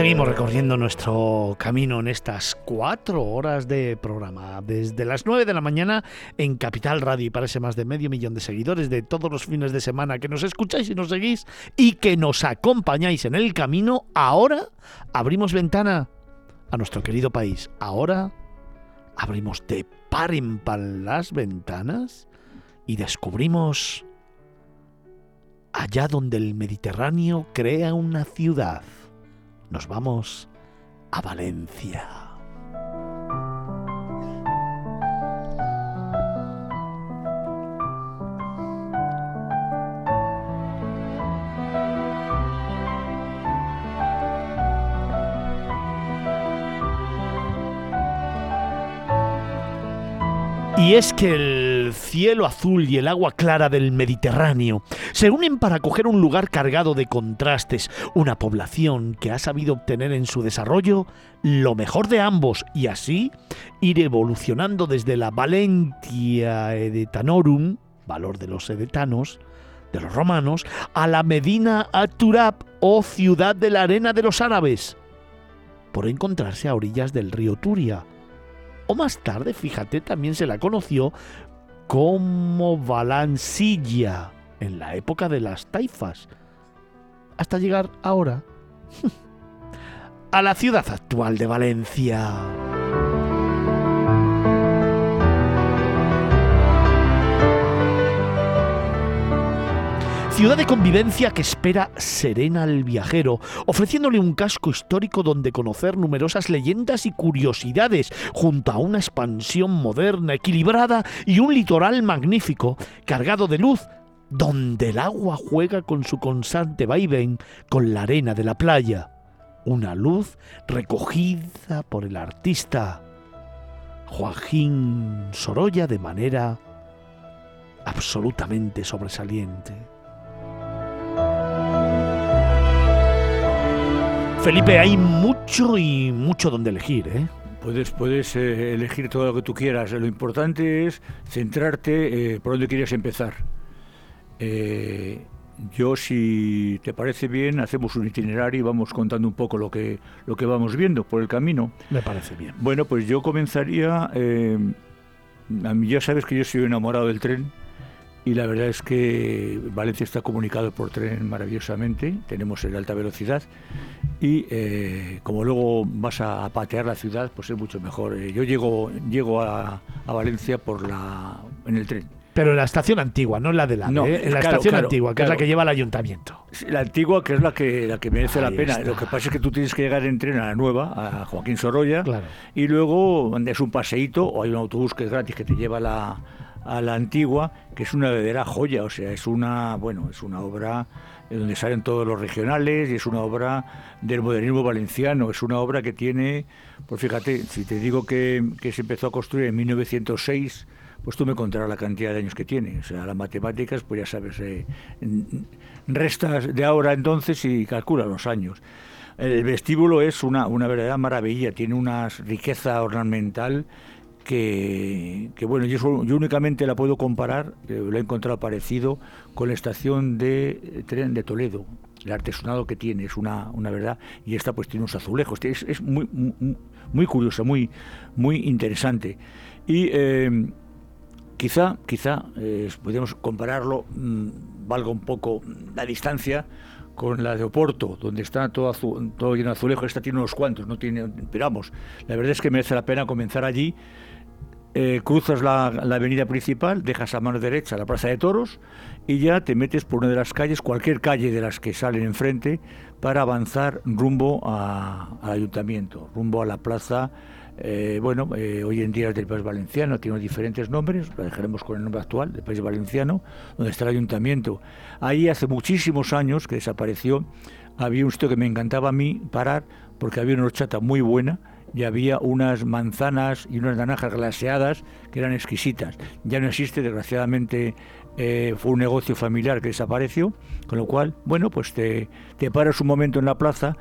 Seguimos recorriendo nuestro camino en estas cuatro horas de programa, desde las nueve de la mañana en Capital Radio y parece más de medio millón de seguidores de todos los fines de semana que nos escucháis y nos seguís y que nos acompañáis en el camino. Ahora abrimos ventana a nuestro querido país. Ahora abrimos de par en par las ventanas y descubrimos allá donde el Mediterráneo crea una ciudad nos vamos a Valencia. Y es que el cielo azul y el agua clara del Mediterráneo se unen para coger un lugar cargado de contrastes, una población que ha sabido obtener en su desarrollo lo mejor de ambos y así ir evolucionando desde la Valentia Edetanorum, valor de los edetanos, de los romanos, a la Medina Aturab o ciudad de la arena de los árabes, por encontrarse a orillas del río Turia. O más tarde, fíjate, también se la conoció como Valancilla en la época de las taifas, hasta llegar ahora a la ciudad actual de Valencia. Ciudad de convivencia que espera serena al viajero, ofreciéndole un casco histórico donde conocer numerosas leyendas y curiosidades, junto a una expansión moderna, equilibrada y un litoral magnífico, cargado de luz, donde el agua juega con su constante vaivén con la arena de la playa. Una luz recogida por el artista Joaquín Sorolla de manera absolutamente sobresaliente. Felipe, hay mucho y mucho donde elegir, ¿eh? Puedes, puedes eh, elegir todo lo que tú quieras. Lo importante es centrarte eh, por dónde quieres empezar. Eh, yo, si te parece bien, hacemos un itinerario y vamos contando un poco lo que, lo que vamos viendo por el camino. Me parece bien. Bueno, pues yo comenzaría... a mí ya sabes que yo soy enamorado del tren y la verdad es que Valencia está comunicado por tren maravillosamente, tenemos el alta velocidad y eh, como luego vas a, patear la ciudad, pues es mucho mejor. Eh, yo llego, llego a, Valencia por la, en el tren. Pero en la estación antigua, no en la de la no, ¿eh? en la estación antigua, que es la que lleva al ayuntamiento. La antigua, que es la que la que merece la pena. Lo que pasa es que tú tienes que llegar en tren a la nueva, a Joaquín Sorolla, y luego es un paseíto o hay un autobús que es gratis que te lleva a la, a la antigua, que es una verdadera joya. O sea, es una, bueno, es una obra donde salen todos los regionales y es una obra del modernismo valenciano. Es una obra que tiene, pues fíjate, si te digo que, se empezó a construir en 1906, pues tú me contarás la cantidad de años que tiene. O sea, las matemáticas, pues ya sabes, eh, restas de ahora entonces y calcula los años. El vestíbulo es una, una verdadera maravilla, tiene una riqueza ornamental que, bueno, yo, únicamente la puedo comparar, eh, lo he encontrado parecido, con la estación de tren de Toledo. El artesanado que tiene es una, una verdad, y esta pues tiene unos azulejos, es, es muy, muy, muy, curiosa, muy, muy interesante. Y eh, quizá, quizá, eh, podríamos compararlo, mm, valga un poco la distancia, con la de Oporto, donde está todo, todo lleno de azulejos, esta tiene unos cuantos, no tiene, pero vamos, la verdad es que merece la pena comenzar allí eh, cruzas la, avenida principal, dejas a mano derecha la Plaza de Toros y ya te metes por una de las calles, cualquier calle de las que salen enfrente, para avanzar rumbo al ayuntamiento, rumbo a la plaza. Eh, bueno, eh, hoy en día es del País Valenciano, tiene diferentes nombres, lo dejaremos con el nombre actual, del País Valenciano, donde está el ayuntamiento. Ahí hace muchísimos años que desapareció, había un sitio que me encantaba a mí parar, porque había una horchata muy buena, y había unas manzanas y unas naranjas glaseadas que eran exquisitas. Ya no existe, desgraciadamente eh, fue un negocio familiar que desapareció, con lo cual, bueno, pues te, paras un momento en la plaza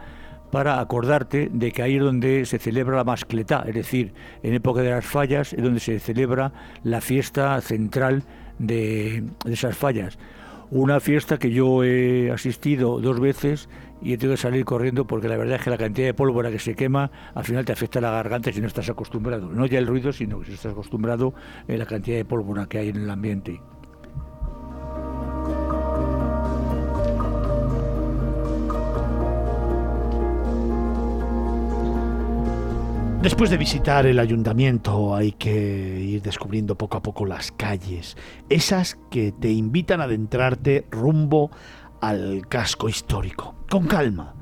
para acordarte de que ahí es donde se celebra la mascletá, es decir, en época de las fallas es donde se celebra la fiesta central de, de esas fallas. Una fiesta que yo he asistido dos veces y he tenido que salir corriendo porque la verdad es que la cantidad de pólvora que se quema al final te afecta la garganta si no estás acostumbrado. No ya el ruido, sino que si estás acostumbrado a la cantidad de pólvora que hay en el ambiente. Después de visitar el ayuntamiento hay que ir descubriendo poco a poco las calles, esas que te invitan a adentrarte rumbo al casco histórico, con calma,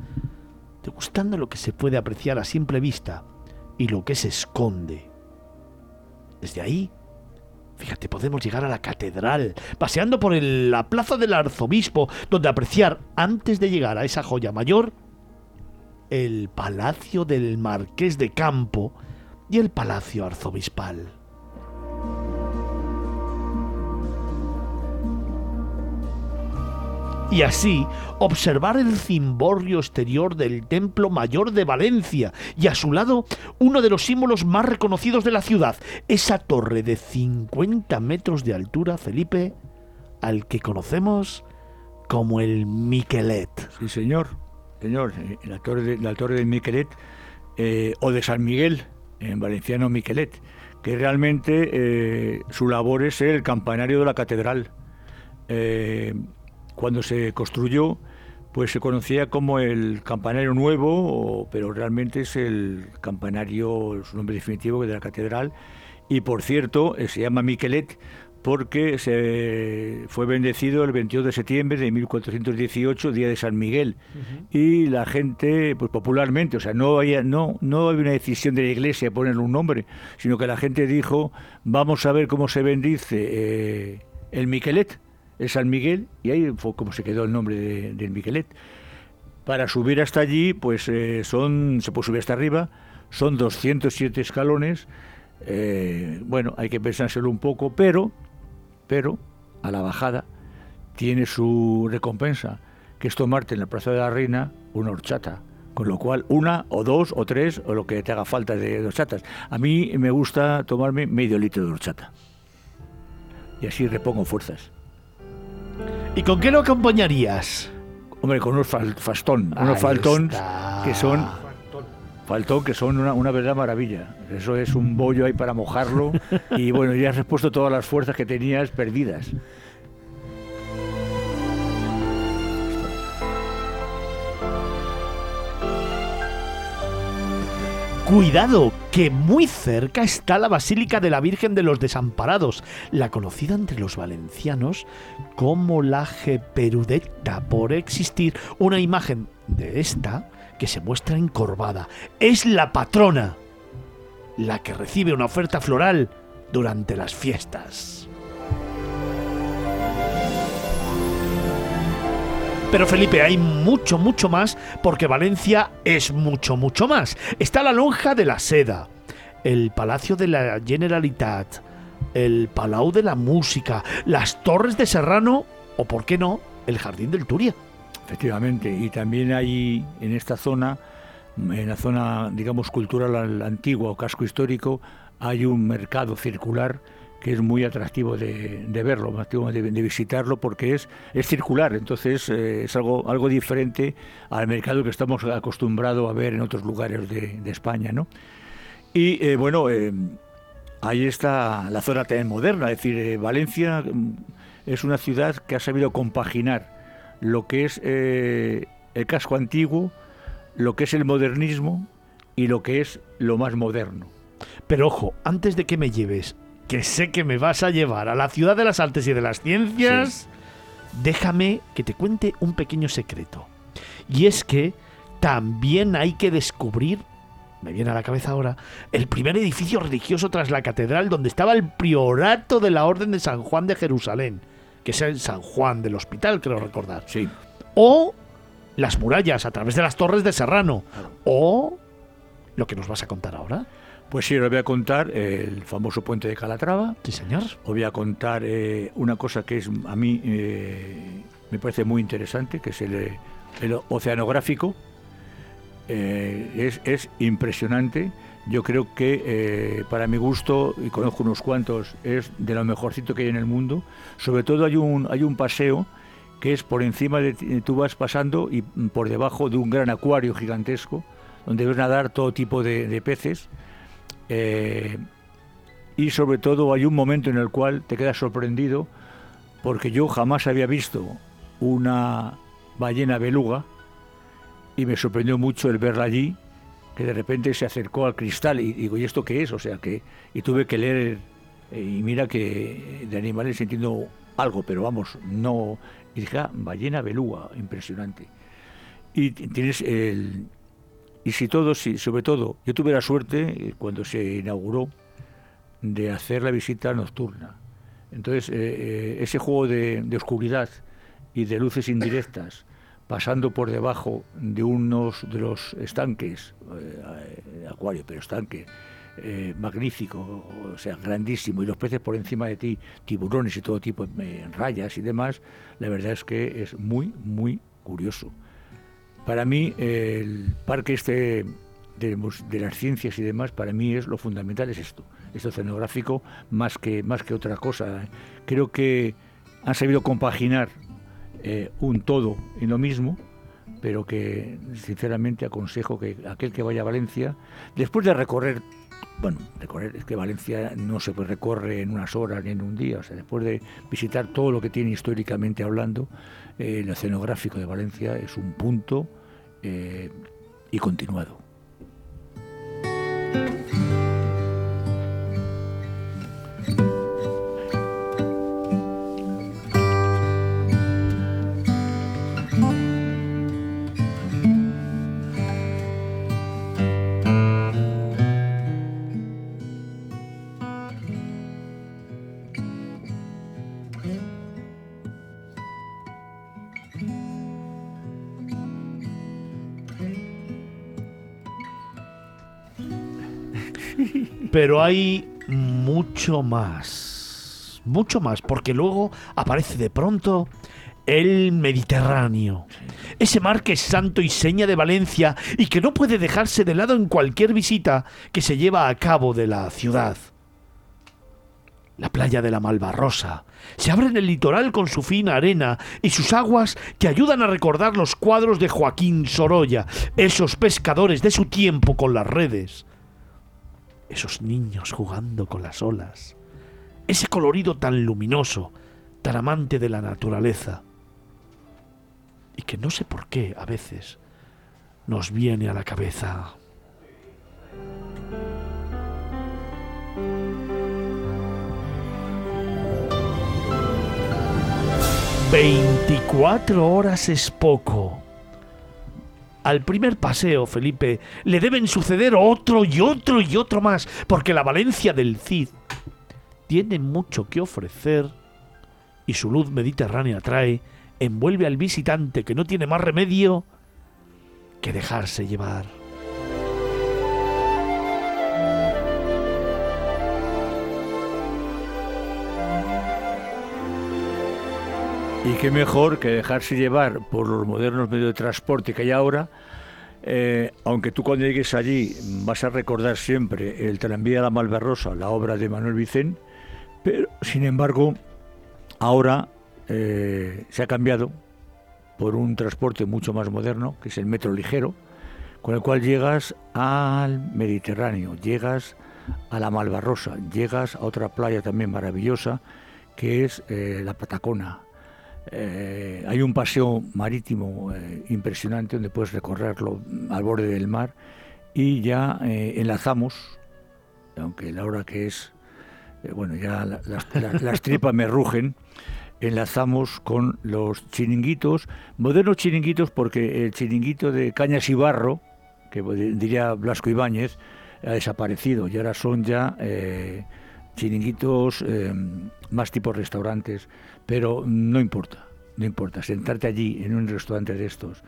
degustando lo que se puede apreciar a simple vista y lo que se esconde. Desde ahí, fíjate, podemos llegar a la catedral, paseando por la plaza del arzobispo, donde apreciar, antes de llegar a esa joya mayor, el palacio del marqués de Campo y el palacio arzobispal. y así observar el cimborrio exterior del Templo Mayor de Valencia y a su lado uno de los símbolos más reconocidos de la ciudad, esa torre de 50 metros de altura, Felipe, al que conocemos como el Miquelet. Sí, señor señor, eh, la torre de, la torre Miquelet eh, o de San Miguel, en valenciano Miquelet, que realmente eh, su labor es el campanario de la catedral. cuando se construyó, pues se conocía como el campanario nuevo, pero realmente es el campanario, su nombre definitivo de la catedral. Y por cierto, se llama Miquelet porque se fue bendecido el 22 de septiembre de 1418, día de San Miguel, y la gente, pues popularmente, o sea, no había, no, no había una decisión de la iglesia ponerle un nombre, sino que la gente dijo, vamos a ver cómo se bendice eh, el Miquelet, el San Miguel, y ahí fue como se quedó el nombre del Miquelet. Para subir hasta allí, pues eh, son, se puede subir hasta arriba, son 207 escalones, eh, bueno, hay que pensárselo un poco, pero pero a la bajada tiene su recompensa, que es tomarte en la Plaza de la Reina una horchata. Con lo cual, una o dos o tres o lo que te haga falta de horchatas. A mí me gusta tomarme medio litro de horchata. Y así repongo fuerzas. ¿Y con qué lo acompañarías? Hombre, con unos fastón, unos faltón que son faltón que son una, verdadera maravilla. Eso es un bollo ahí para mojarlo y bueno, ya has repuesto todas las fuerzas que tenías perdidas. Cuidado, que muy cerca está la Basílica de la Virgen de los Desamparados, la conocida entre los valencianos como la Geperudeta, por existir una imagen de esta que se muestra encorvada. Es la patrona, la que recibe una oferta floral durante las fiestas. Pero Felipe, hay mucho, mucho más, porque Valencia es mucho, mucho más. Está la lonja de la seda, el Palacio de la Generalitat, el Palau de la Música, las Torres de Serrano o, por qué no, el Jardín del Turia. Efectivamente, y también hay en esta zona, en la zona, digamos, cultural antigua o casco histórico, hay un mercado circular que es muy atractivo de, verlo, de, de, visitarlo, porque es, es circular, entonces eh, es algo, algo diferente al mercado que estamos acostumbrados a ver en otros lugares de, España. ¿no? Y eh, bueno, eh, ahí está la zona también moderna, es decir, Valencia mm, es una ciudad que ha sabido compaginar lo que es eh, el casco antiguo, lo que es el modernismo y lo que es lo más moderno. Pero ojo, antes de que me lleves, que sé que me vas a llevar a la ciudad de las artes y de las ciencias, déjame que te cuente un pequeño secreto. Y es que también hay que descubrir, me viene a la cabeza ahora, el primer edificio religioso tras la catedral donde estaba el priorato de la Orden de San Juan de Jerusalén que es el San Juan del Hospital, creo recordar. Sí. O las murallas a través de las torres de Serrano. O lo que nos vas a contar ahora. Pues sí, os voy a contar el famoso puente de Calatrava. Sí, señor. Os voy a contar eh, una cosa que es a mí eh, me parece muy interesante, que es el, oceanográfico. Eh, es, es impresionante yo creo que eh, para mi gusto, y conozco unos cuantos, es de lo mejorcito que hay en el mundo. Sobre todo hay un, hay un paseo que es por encima de tú vas pasando y por debajo de un gran acuario gigantesco donde ves nadar todo tipo de, peces. Eh, y sobre todo hay un momento en el cual te quedas sorprendido porque yo jamás había visto una ballena beluga y me sorprendió mucho el verla allí, que de repente se acercó al cristal y digo, ¿y esto qué es? O sea que, y tuve que leer, eh, y mira que de animales entiendo algo, pero vamos, no. Y dije, ah, ballena beluga, impresionante. Y tienes el. Y si todo, si, sobre todo, yo tuve la suerte eh, cuando se inauguró de hacer la visita nocturna. Entonces, eh, ese juego de oscuridad y de luces indirectas pasando por debajo de unos de los estanques, eh, acuario, pero estanque, eh, magnífico, o sea, grandísimo, y los peces por encima de ti, tiburones y todo tipo, eh, rayas y demás, la verdad es que es muy, muy curioso. Para mí, el parque este de, de, las ciencias y demás, para mí es lo fundamental, es esto, esto escenográfico, más que, más que otra cosa. Creo que han sabido compaginar eh, un todo en lo mismo, pero que sinceramente aconsejo que aquel que vaya a Valencia, después de recorrer, bueno, recorrer, es que Valencia no se recorre en unas horas ni en un día, o sea, después de visitar todo lo que tiene históricamente hablando, eh, el escenográfico de Valencia es un punto eh, y continuado. Pero hay mucho más. Mucho más, porque luego aparece de pronto el Mediterráneo. Ese mar que es santo y seña de Valencia y que no puede dejarse de lado en cualquier visita que se lleva a cabo de la ciudad. La playa de la Malvarrosa se abre en el litoral con su fina arena y sus aguas que ayudan a recordar los cuadros de Joaquín Sorolla, esos pescadores de su tiempo con las redes esos niños jugando con las olas, ese colorido tan luminoso, tan amante de la naturaleza, y que no sé por qué a veces nos viene a la cabeza. Veinticuatro horas es poco al primer paseo, Felipe, le deben suceder otro y otro y otro más, porque la Valencia del Cid tiene mucho que ofrecer y su luz mediterránea trae, envuelve al visitante que no tiene más remedio que dejarse llevar. Y qué mejor que dejarse llevar por los modernos medios de transporte que hay ahora, eh, aunque tú cuando llegues allí vas a recordar siempre el tranvía de la Malverrosa, la obra de Manuel Vicente, pero sin embargo ahora eh, se ha cambiado por un transporte mucho más moderno, que es el metro ligero, con el cual llegas al Mediterráneo, llegas a la Malvarrosa, llegas a otra playa también maravillosa, que es eh, la Patacona, eh, hay un paseo marítimo eh, impresionante donde puedes recorrerlo al borde del mar y ya eh, enlazamos, aunque la hora que es, bueno, ya las, tripas me rugen, enlazamos con los chiringuitos, modernos chiringuitos porque el chiringuito de Cañas y Barro, que diría Blasco Ibáñez, ha desaparecido y ahora son ya chiringuitos más tipo restaurantes pero no importa, no importa. Sentarte allí en un restaurante de estos,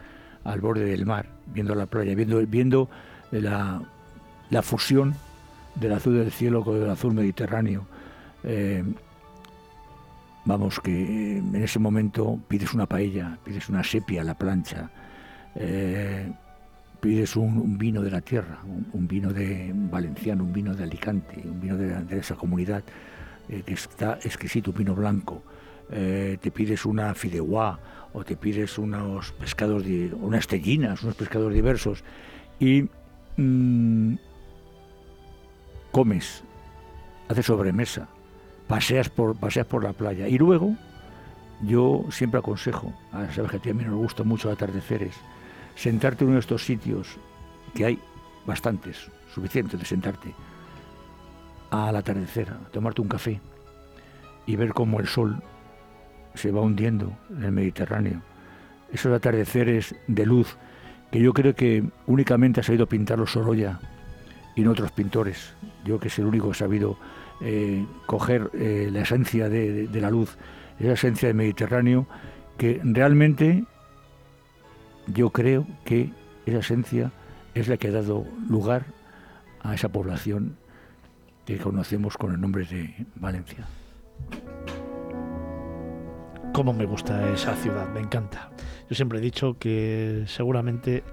al borde del mar, viendo la playa, viendo, viendo la, fusión del azul del cielo con el azul mediterráneo. Eh, vamos, que en ese momento pides una paella, pides una sepia a la plancha, eh, pides un, vino de la tierra, un, vino de valenciano, un vino de Alicante, un vino de, esa comunidad, eh, que está exquisito, un vino blanco. eh, te pides una fideuá o te pides unos pescados, unas tellinas, unos pescados diversos y mm, comes, haces sobremesa, paseas por, paseas por la playa y luego yo siempre aconsejo, que a mí nos gusta mucho atardeceres, sentarte en uno de estos sitios, que hay bastantes, suficientes de sentarte, al atardecer, a tomarte un café y ver cómo el sol se va hundiendo en el Mediterráneo. Esos atardeceres de luz que yo creo que únicamente ha sabido pintarlos Sorolla y no otros pintores. Yo que es el único que ha sabido eh, coger eh, la esencia de, la luz, esa esencia del Mediterráneo, que realmente yo creo que esa esencia es la que ha dado lugar a esa población que conocemos con el nombre de Valencia. Cómo me gusta esa ciudad, me encanta. Yo siempre he dicho que seguramente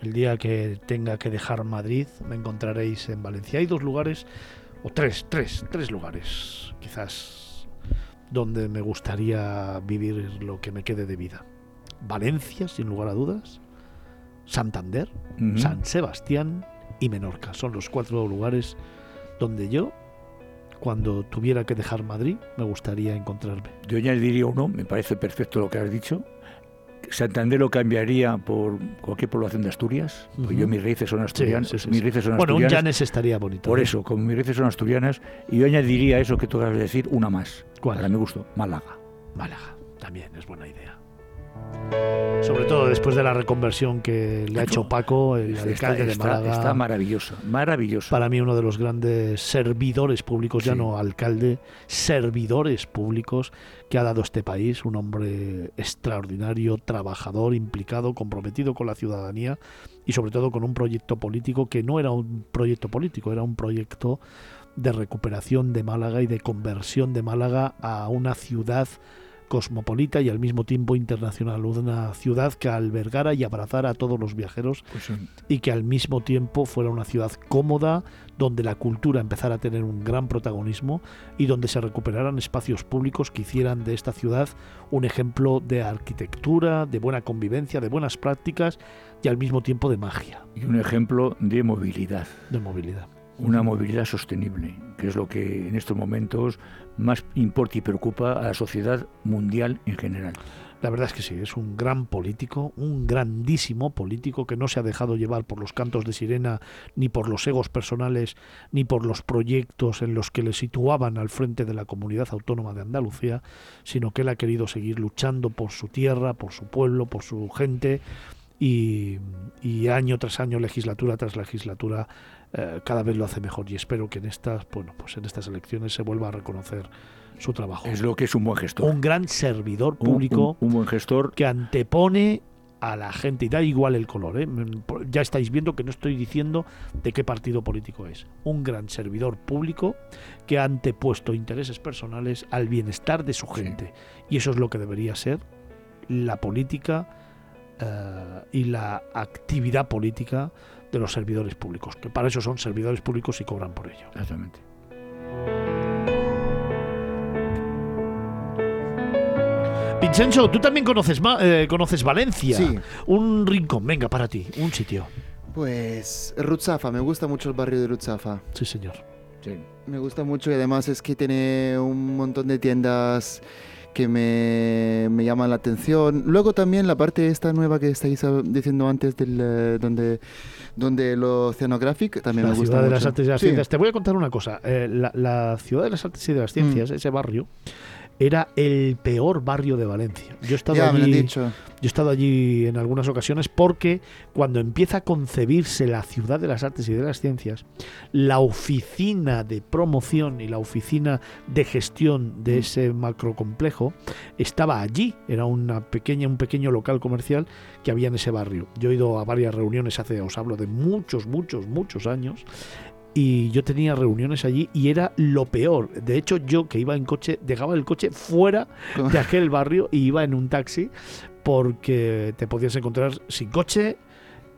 el día que tenga que dejar Madrid me encontraréis en Valencia. Hay dos lugares, o tres, tres, tres lugares quizás, donde me gustaría vivir lo que me quede de vida. Valencia, sin lugar a dudas, Santander, San Sebastián y Menorca. Son los cuatro lugares donde yo cuando tuviera que dejar Madrid, me gustaría encontrarme. Yo añadiría uno, me parece perfecto lo que has dicho. Santander lo cambiaría por cualquier población de Asturias. pues yo mis raíces son asturianas. mis raíces son bueno, un Llanes estaría bonito. Por eso, como mis raíces son asturianas, y yo añadiría eso que tú acabas de decir, una más. ¿Cuál? Para mi gusto, Málaga. Málaga, también es buena idea. Sobre todo después de la reconversión que le ha hecho Paco, el alcalde de Málaga. Está maravilloso, maravilloso. Para mí uno de los grandes servidores públicos, ya no alcalde, servidores públicos que ha dado este país. Un hombre extraordinario, trabajador, implicado, comprometido con la ciudadanía y sobre todo con un proyecto político que no era un proyecto político, era un proyecto de recuperación de Málaga y de conversión de Málaga a una ciudad cosmopolita y al mismo tiempo internacional, una ciudad que albergara y abrazara a todos los viajeros pues y que al mismo tiempo fuera una ciudad cómoda, donde la cultura empezara a tener un gran protagonismo y donde se recuperaran espacios públicos que hicieran de esta ciudad un ejemplo de arquitectura, de buena convivencia, de buenas prácticas y al mismo tiempo de magia. Y un ejemplo de movilidad. De movilidad una movilidad sostenible, que es lo que en estos momentos más importa y preocupa a la sociedad mundial en general. La verdad es que sí, es un gran político, un grandísimo político que no se ha dejado llevar por los cantos de sirena, ni por los egos personales, ni por los proyectos en los que le situaban al frente de la comunidad autónoma de Andalucía, sino que él ha querido seguir luchando por su tierra, por su pueblo, por su gente, y, y año tras año, legislatura tras legislatura, eh, cada vez lo hace mejor y espero que en estas, bueno, pues en estas elecciones se vuelva a reconocer su trabajo. Es lo que es un buen gestor. Un gran servidor público. Un, buen gestor. Que antepone a la gente y da igual el color. ¿eh? Ya estáis viendo que no estoy diciendo de qué partido político es. Un gran servidor público que ha antepuesto intereses personales al bienestar de su gente. Y eso es lo que debería ser la política eh, y la actividad política de los servidores públicos, que para eso son servidores públicos y cobran por ello. Exactamente. Vincenzo, tú también conoces, eh, conoces Valencia. Sí. Un rincón, venga, para ti, un sitio. Pues Rutzafa, me gusta mucho el barrio de Rutzafa. Sí, señor. Sí. Me gusta mucho y además es que tiene un montón de tiendas que me, me, llaman la atención. Luego también la parte esta nueva que estáis diciendo antes, del, eh, donde, donde lo oceanográfico también me gusta. La ciudad de las artes y las ciencias. Te voy a contar una cosa. Eh, la, ciudad de las artes y de las ciencias, mm. ese barrio, era el peor barrio de Valencia. Yo he estado allí, Yo he estado allí en algunas ocasiones porque cuando empieza a concebirse la ciudad de las artes y de las ciencias, la oficina de promoción y la oficina de gestión de mm. ese macrocomplejo estaba allí. Era una pequeña, un pequeño local comercial que había en ese barrio. Yo he ido a varias reuniones hace, os hablo de muchos, muchos, muchos años y yo tenía reuniones allí y era lo peor. De hecho, yo que iba en coche, dejaba el coche fuera de aquel barrio y iba en un taxi porque te podías encontrar sin coche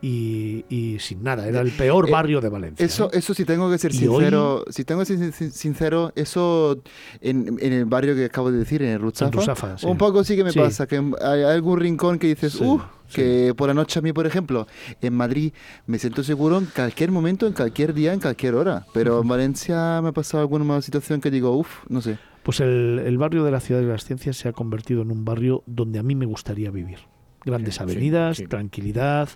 y, sin nada. Era el peor eh, barrio de Valencia. Eso, ¿eh? eso sí tengo que ser sincero. Si tengo que ser sincero, eso en, el barrio que acabo de decir, en el Rutsafa, un poco sí que me pasa. Que hay algún rincón que dices, uh, que por la noche a mí, por ejemplo, en Madrid me siento seguro en cualquier momento, en cualquier día, en cualquier hora. Pero en Valencia me ha pasado alguna situación que digo, uff, no sé. Pues el, el barrio de la Ciudad de las Ciencias se ha convertido en un barrio donde a mí me gustaría vivir. Grandes avenidas, tranquilidad,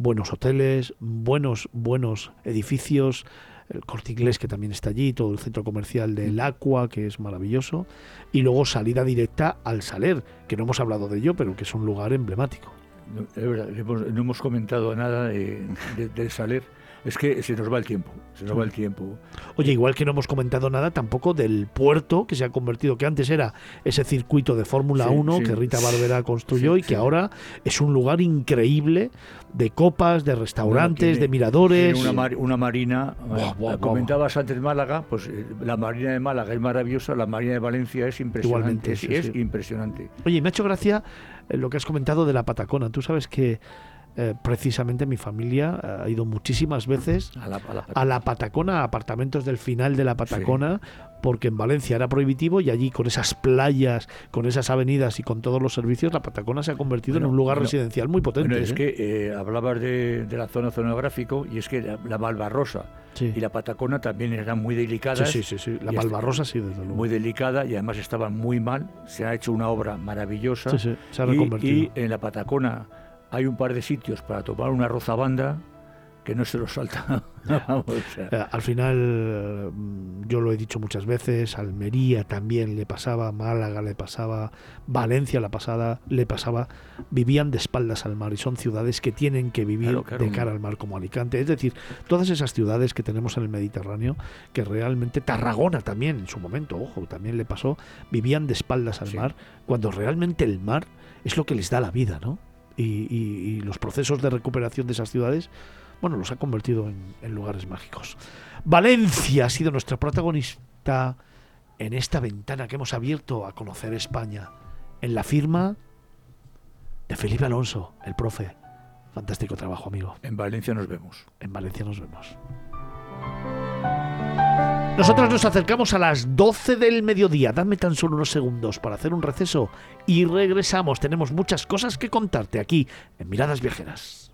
buenos hoteles, buenos, buenos edificios, el corte inglés que también está allí, todo el centro comercial del mm. Aqua, que es maravilloso, y luego salida directa al Saler, que no hemos hablado de ello, pero que es un lugar emblemático. No, no hemos comentado nada de, del Saler es que se nos va el tiempo, se nos va el tiempo. Oye, igual que no hemos comentado nada tampoco del puerto que se ha convertido, que antes era ese circuito de Fórmula 1 que Rita Barbera construyó y que ahora es un lugar increíble de copas, de restaurantes, de miradores. Una, una, marina, eh, comentabas antes Málaga, pues eh, la marina de Málaga es maravillosa, la marina de Valencia es impresionante, es, impresionante. Oye, me ha hecho gracia eh, lo que has comentado de la Patacona. Tú sabes que eh, precisamente mi familia ha ido muchísimas veces a la, Patacona, a apartamentos del final de la Patacona, porque en Valencia era prohibitivo y allí con esas playas, con esas avenidas y con todos los servicios, la Patacona se ha convertido en un lugar residencial muy potente. es ¿eh? que eh, hablabas de, la zona oceanográfico y es que la, Malvarrosa y la Patacona también eran muy delicadas. Sí, sí, sí, la Malvarrosa sí, desde luego. Muy delicada y además estaban muy mal. Se ha hecho una obra maravillosa. se ha reconvertido. y en la Patacona hay un par de sitios para tomar una rozabanda que no se los salta. Eh, al final, mm, yo lo he dicho muchas veces, Almería también le pasaba, Málaga le pasaba, Valencia la pasada le pasaba, vivían de espaldas al mar y son ciudades que tienen que vivir de cara al mar como Alicante. Es decir, todas esas ciudades que tenemos en el Mediterráneo, que realmente, Tarragona también en su momento, ojo, también le pasó, vivían de espaldas al mar, cuando realmente el mar es lo que les da la vida, ¿no? Y, los procesos de recuperación de esas ciudades, bueno, los ha convertido en, lugares mágicos. Valencia ha sido nuestra protagonista en esta ventana que hemos abierto a conocer España, en la firma de Felipe Alonso, el profe. Fantástico trabajo, amigo. En Valencia nos vemos. En Valencia nos vemos. Nosotros nos acercamos a las 12 del mediodía. Dame tan solo unos segundos para hacer un receso y regresamos. Tenemos muchas cosas que contarte aquí en Miradas Viajeras.